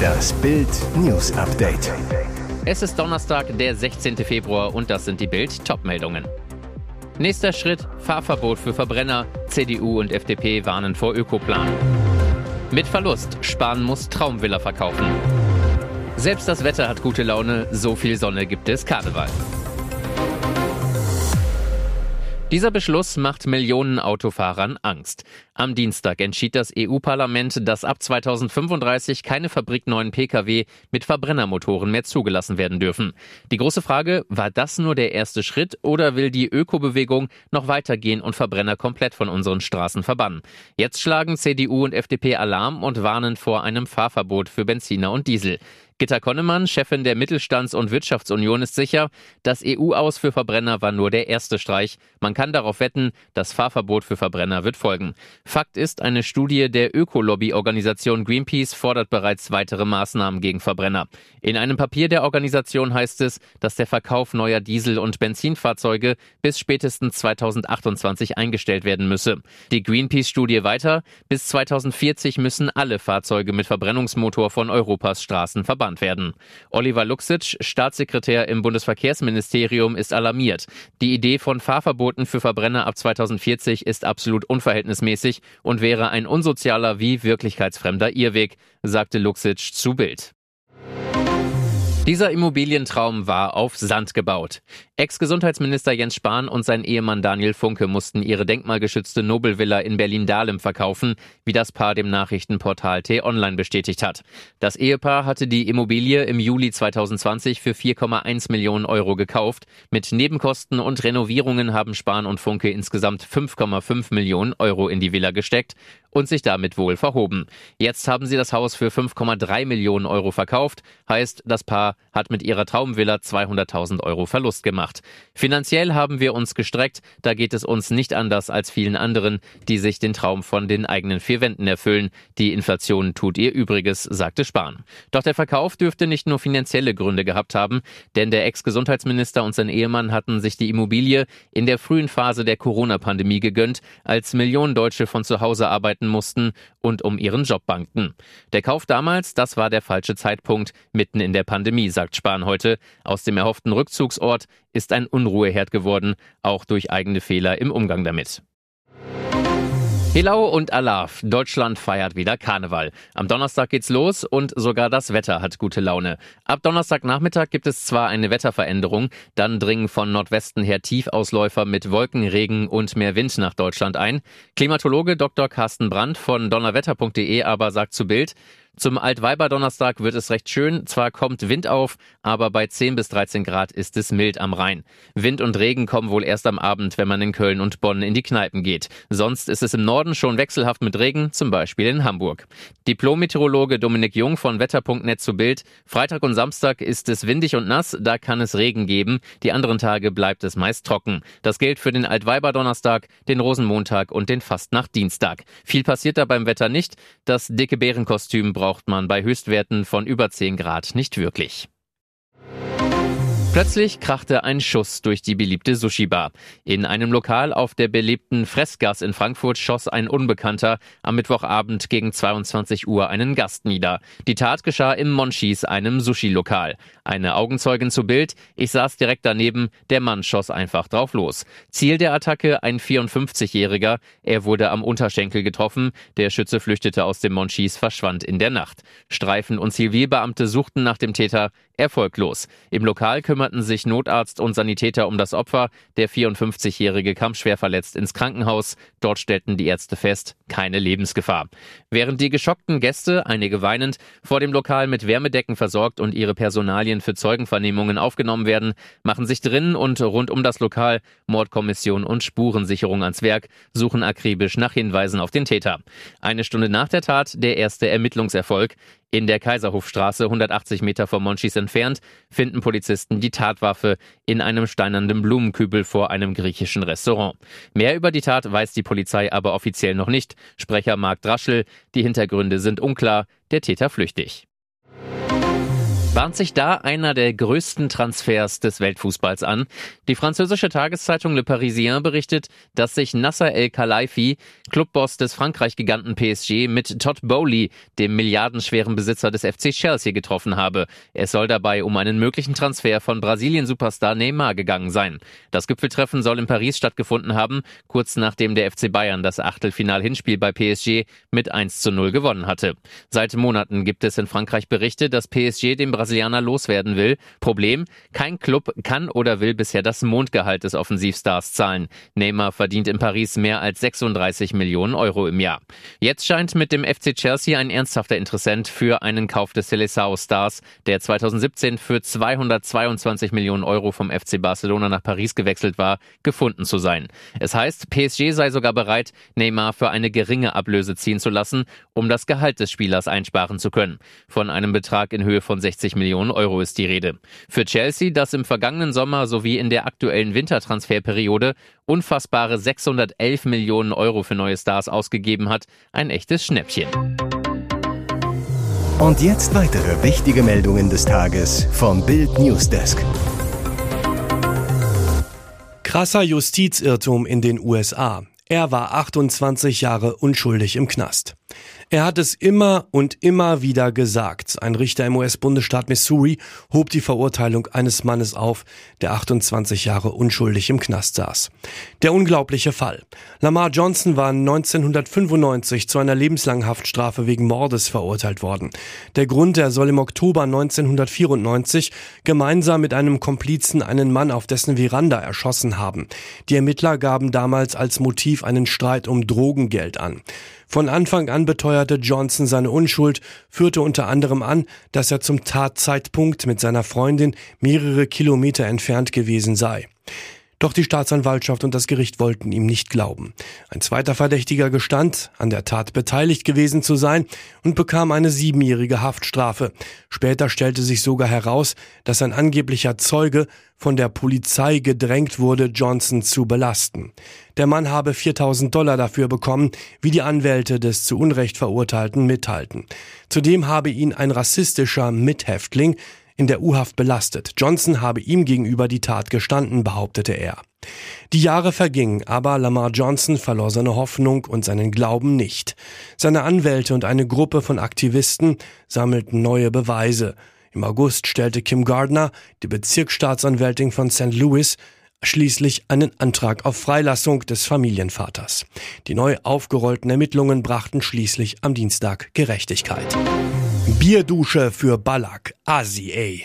Das Bild News Update. Es ist Donnerstag, der 16. Februar und das sind die Bild Topmeldungen. Nächster Schritt: Fahrverbot für Verbrenner. CDU und FDP warnen vor Ökoplan. Mit Verlust: Spahn muss Traumvilla verkaufen. Selbst das Wetter hat gute Laune, so viel Sonne gibt es Karneval. Dieser Beschluss macht Millionen Autofahrern Angst. Am Dienstag entschied das EU-Parlament, dass ab 2035 keine fabrikneuen Pkw mit Verbrennermotoren mehr zugelassen werden dürfen. Die große Frage, war das nur der erste Schritt oder will die Ökobewegung noch weitergehen und Verbrenner komplett von unseren Straßen verbannen? Jetzt schlagen CDU und FDP Alarm und warnen vor einem Fahrverbot für Benziner und Diesel. Gitta Konnemann, Chefin der Mittelstands- und Wirtschaftsunion, ist sicher, das EU-Aus für Verbrenner war nur der erste Streich. Man kann darauf wetten, das Fahrverbot für Verbrenner wird folgen. Fakt ist, eine Studie der Ökolobby-Organisation Greenpeace fordert bereits weitere Maßnahmen gegen Verbrenner. In einem Papier der Organisation heißt es, dass der Verkauf neuer Diesel- und Benzinfahrzeuge bis spätestens 2028 eingestellt werden müsse. Die Greenpeace-Studie weiter, bis 2040 müssen alle Fahrzeuge mit Verbrennungsmotor von Europas Straßen verbannt geplant werden. Oliver Luxic, Staatssekretär im Bundesverkehrsministerium, ist alarmiert. Die Idee von Fahrverboten für Verbrenner ab 2040 ist absolut unverhältnismäßig und wäre ein unsozialer wie wirklichkeitsfremder Irrweg, sagte Luxic zu Bild. Dieser Immobilientraum war auf Sand gebaut. Ex-Gesundheitsminister Jens Spahn und sein Ehemann Daniel Funke mussten ihre denkmalgeschützte Nobelvilla in Berlin-Dahlem verkaufen, wie das Paar dem Nachrichtenportal T-Online bestätigt hat. Das Ehepaar hatte die Immobilie im Juli 2020 für 4,1 Millionen Euro gekauft. Mit Nebenkosten und Renovierungen haben Spahn und Funke insgesamt 5,5 Millionen Euro in die Villa gesteckt und sich damit wohl verhoben. Jetzt haben sie das Haus für 5,3 Millionen Euro verkauft, heißt, das Paar hat mit ihrer Traumvilla 200.000 Euro Verlust gemacht. Finanziell haben wir uns gestreckt, da geht es uns nicht anders als vielen anderen, die sich den Traum von den eigenen vier Wänden erfüllen. Die Inflation tut ihr Übriges, sagte Spahn. Doch der Verkauf dürfte nicht nur finanzielle Gründe gehabt haben, denn der Ex-Gesundheitsminister und sein Ehemann hatten sich die Immobilie in der frühen Phase der Corona-Pandemie gegönnt, als Millionen Deutsche von zu Hause arbeiten mussten und um ihren Job bangten. Der Kauf damals, das war der falsche Zeitpunkt, mitten in der Pandemie, sagt Spahn heute. Aus dem erhofften Rückzugsort ist ein Unruheherd geworden, auch durch eigene Fehler im Umgang damit. Helau und Alaf. Deutschland feiert wieder Karneval. Am Donnerstag geht's los und sogar das Wetter hat gute Laune. Ab Donnerstagnachmittag gibt es zwar eine Wetterveränderung, dann dringen von Nordwesten her Tiefausläufer mit Wolken, Regen und mehr Wind nach Deutschland ein. Klimatologe Dr. Carsten Brandt von donnerwetter.de aber sagt zu Bild, zum Altweiberdonnerstag wird es recht schön. Zwar kommt Wind auf, aber bei 10 bis 13 Grad ist es mild am Rhein. Wind und Regen kommen wohl erst am Abend, wenn man in Köln und Bonn in die Kneipen geht. Sonst ist es im Norden schon wechselhaft mit Regen, zum Beispiel in Hamburg. Diplom-Meteorologe Dominik Jung von Wetter.net zu Bild. Freitag und Samstag ist es windig und nass, da kann es Regen geben. Die anderen Tage bleibt es meist trocken. Das gilt für den Altweiberdonnerstag, den Rosenmontag und den Fastnachtdienstag. Viel passiert da beim Wetter nicht. Das dicke Bärenkostüm braucht man bei Höchstwerten von über 10 Grad nicht wirklich. Plötzlich krachte ein Schuss durch die beliebte Sushi-Bar. In einem Lokal auf der belebten Fressgas in Frankfurt schoss ein Unbekannter am Mittwochabend gegen 22 Uhr einen Gast nieder. Die Tat geschah im Monchis, einem Sushi-Lokal. Eine Augenzeugin zu Bild, ich saß direkt daneben, der Mann schoss einfach drauf los. Ziel der Attacke ein 54-Jähriger. Er wurde am Unterschenkel getroffen. Der Schütze flüchtete aus dem Monchis, verschwand in der Nacht. Streifen- und Zivilbeamte suchten nach dem Täter erfolglos. Im Lokal kümmerten sich Notarzt und Sanitäter um das Opfer. Der 54-Jährige kam schwer verletzt ins Krankenhaus. Dort stellten die Ärzte fest, keine Lebensgefahr. Während die geschockten Gäste, einige weinend, vor dem Lokal mit Wärmedecken versorgt und ihre Personalien für Zeugenvernehmungen aufgenommen werden, machen sich drinnen und rund um das Lokal Mordkommission und Spurensicherung ans Werk, suchen akribisch nach Hinweisen auf den Täter. Eine Stunde nach der Tat der erste Ermittlungserfolg. In der Kaiserhofstraße, 180 Meter vom Monchis entfernt, finden Polizisten die Tatwaffe in einem steinernen Blumenkübel vor einem griechischen Restaurant. Mehr über die Tat weiß die Polizei aber offiziell noch nicht. Sprecher Marc Draschel, die Hintergründe sind unklar, der Täter flüchtig. Bahnt sich da einer der größten Transfers des Weltfußballs an? Die französische Tageszeitung Le Parisien berichtet, dass sich Nasser El Khelaifi, Clubboss des Frankreich-Giganten PSG, mit Todd Bowley, dem milliardenschweren Besitzer des FC Chelsea, getroffen habe. Es soll dabei um einen möglichen Transfer von Brasilien-Superstar Neymar gegangen sein. Das Gipfeltreffen soll in Paris stattgefunden haben, kurz nachdem der FC Bayern das Achtelfinal-Hinspiel bei PSG mit 1 zu 0 gewonnen hatte. Seit Monaten gibt es in Frankreich Berichte, dass PSG dem Brasilianer loswerden will. Problem, kein Club kann oder will bisher das Mondgehalt des Offensivstars zahlen. Neymar verdient in Paris mehr als 36 Millionen Euro im Jahr. Jetzt scheint mit dem FC Chelsea ein ernsthafter Interessent für einen Kauf des Seleção-Stars, der 2017 für 222 Millionen Euro vom FC Barcelona nach Paris gewechselt war, gefunden zu sein. Es heißt, PSG sei sogar bereit, Neymar für eine geringe Ablöse ziehen zu lassen, um das Gehalt des Spielers einsparen zu können. Von einem Betrag in Höhe von 60 Millionen Euro ist die Rede. Für Chelsea, das im vergangenen Sommer sowie in der aktuellen Wintertransferperiode unfassbare 611 Millionen Euro für neue Stars ausgegeben hat, ein echtes Schnäppchen. Und jetzt weitere wichtige Meldungen des Tages vom Bild Newsdesk. Krasser Justizirrtum in den USA. Er war 28 Jahre unschuldig im Knast. Er hat es immer und immer wieder gesagt. Ein Richter im US-Bundesstaat Missouri hob die Verurteilung eines Mannes auf, der 28 Jahre unschuldig im Knast saß. Der unglaubliche Fall. Lamar Johnson war 1995 zu einer lebenslangen Haftstrafe wegen Mordes verurteilt worden. Der Grund, er soll im Oktober 1994 gemeinsam mit einem Komplizen einen Mann auf dessen Veranda erschossen haben. Die Ermittler gaben damals als Motiv einen Streit um Drogengeld an. Von Anfang an beteuerte Johnson seine Unschuld, führte unter anderem an, dass er zum Tatzeitpunkt mit seiner Freundin mehrere Kilometer entfernt gewesen sei. Doch die Staatsanwaltschaft und das Gericht wollten ihm nicht glauben. Ein zweiter Verdächtiger gestand, an der Tat beteiligt gewesen zu sein und bekam eine siebenjährige Haftstrafe. Später stellte sich sogar heraus, dass ein angeblicher Zeuge von der Polizei gedrängt wurde, Johnson zu belasten. Der Mann habe 4000 Dollar dafür bekommen, wie die Anwälte des zu Unrecht Verurteilten mithalten. Zudem habe ihn ein rassistischer Mithäftling in der U-Haft belastet. Johnson habe ihm gegenüber die Tat gestanden, behauptete er. Die Jahre vergingen, aber Lamar Johnson verlor seine Hoffnung und seinen Glauben nicht. Seine Anwälte und eine Gruppe von Aktivisten sammelten neue Beweise. Im August stellte Kim Gardner, die Bezirksstaatsanwältin von St. Louis, schließlich einen Antrag auf Freilassung des Familienvaters. Die neu aufgerollten Ermittlungen brachten schließlich am Dienstag Gerechtigkeit. Bierdusche für Ballack, Asi, ey.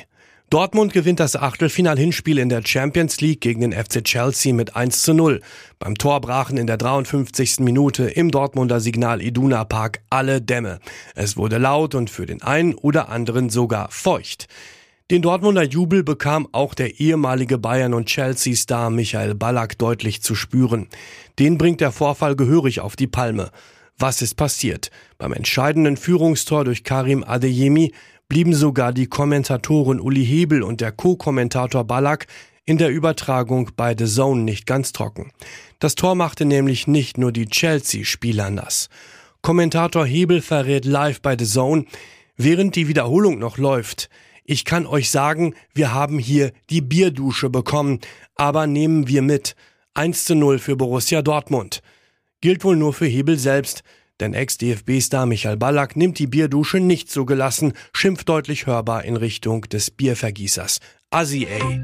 Dortmund gewinnt das Achtelfinal-Hinspiel in der Champions League gegen den FC Chelsea mit 1 zu 0. Beim Tor brachen in der 53. Minute im Dortmunder Signal Iduna Park alle Dämme. Es wurde laut und für den einen oder anderen sogar feucht. Den Dortmunder Jubel bekam auch der ehemalige Bayern- und Chelsea-Star Michael Ballack deutlich zu spüren. Den bringt der Vorfall gehörig auf die Palme. Was ist passiert? Beim entscheidenden Führungstor durch Karim Adeyemi blieben sogar die Kommentatoren Uli Hebel und der Co-Kommentator Ballack in der Übertragung bei The Zone nicht ganz trocken. Das Tor machte nämlich nicht nur die Chelsea-Spieler nass. Kommentator Hebel verrät live bei The Zone, während die Wiederholung noch läuft. Ich kann euch sagen, wir haben hier die Bierdusche bekommen, aber nehmen wir mit. 1 zu 0 für Borussia Dortmund. Gilt wohl nur für Hebel selbst, denn Ex-DFB-Star Michael Ballack nimmt die Bierdusche nicht so gelassen, schimpft deutlich hörbar in Richtung des Biervergießers. Assi ey.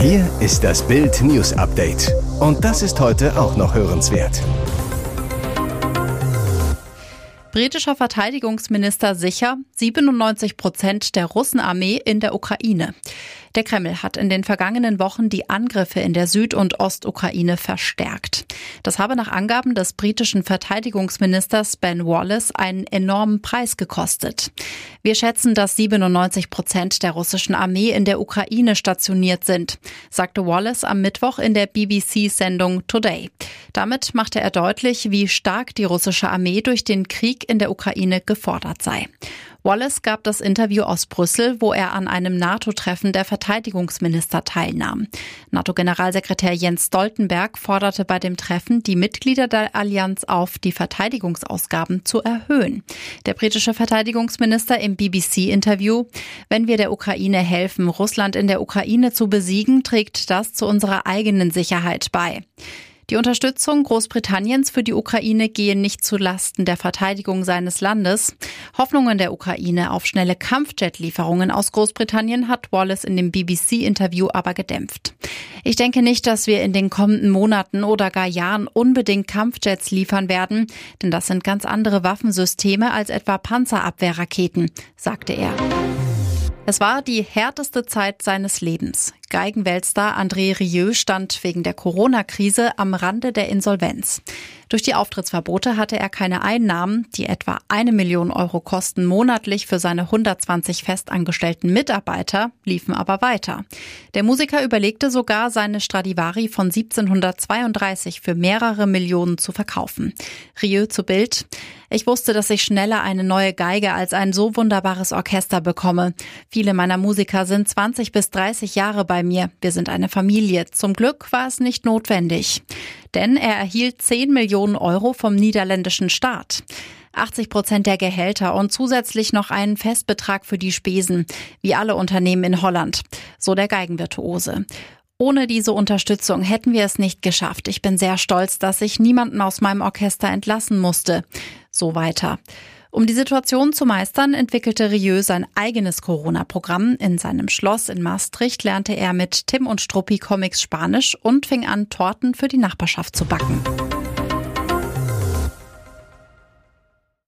Hier ist das Bild News Update. Und das ist heute auch noch hörenswert. Britischer Verteidigungsminister sicher, 97 Prozent der Russenarmee in der Ukraine. Der Kreml hat in den vergangenen Wochen die Angriffe in der Süd- und Ostukraine verstärkt. Das habe nach Angaben des britischen Verteidigungsministers Ben Wallace einen enormen Preis gekostet. Wir schätzen, dass 97 Prozent der russischen Armee in der Ukraine stationiert sind, sagte Wallace am Mittwoch in der BBC-Sendung Today. Damit machte er deutlich, wie stark die russische Armee durch den Krieg in der Ukraine gefordert sei. Wallace gab das Interview aus Brüssel, wo er an einem NATO-Treffen der Verteidigungsminister teilnahm. NATO-Generalsekretär Jens Stoltenberg forderte bei dem Treffen die Mitglieder der Allianz auf, die Verteidigungsausgaben zu erhöhen. Der britische Verteidigungsminister im BBC-Interview, wenn wir der Ukraine helfen, Russland in der Ukraine zu besiegen, trägt das zu unserer eigenen Sicherheit bei. Die Unterstützung Großbritanniens für die Ukraine gehe nicht zu Lasten der Verteidigung seines Landes. Hoffnungen der Ukraine auf schnelle Kampfjet-Lieferungen aus Großbritannien hat Wallace in dem BBC-Interview aber gedämpft. Ich denke nicht, dass wir in den kommenden Monaten oder gar Jahren unbedingt Kampfjets liefern werden, denn das sind ganz andere Waffensysteme als etwa Panzerabwehrraketen, sagte er. Es war die härteste Zeit seines Lebens. Geigenweltstar André Rieu stand wegen der Corona-Krise am Rande der Insolvenz. Durch die Auftrittsverbote hatte er keine Einnahmen, die etwa eine Million Euro kosten monatlich für seine 120 festangestellten Mitarbeiter, liefen aber weiter. Der Musiker überlegte sogar, seine Stradivari von 1732 für mehrere Millionen zu verkaufen. Rieu zu Bild. Ich wusste, dass ich schneller eine neue Geige als ein so wunderbares Orchester bekomme. Viele meiner Musiker sind 20 bis 30 Jahre bei mir. Wir sind eine Familie. Zum Glück war es nicht notwendig. Denn er erhielt 10 Millionen Euro vom niederländischen Staat. 80 Prozent der Gehälter und zusätzlich noch einen Festbetrag für die Spesen, wie alle Unternehmen in Holland, so der Geigenvirtuose. Ohne diese Unterstützung hätten wir es nicht geschafft. Ich bin sehr stolz, dass ich niemanden aus meinem Orchester entlassen musste. So weiter. Um die Situation zu meistern, entwickelte Rieu sein eigenes Corona-Programm. In seinem Schloss in Maastricht lernte er mit Tim und Struppi Comics Spanisch und fing an, Torten für die Nachbarschaft zu backen.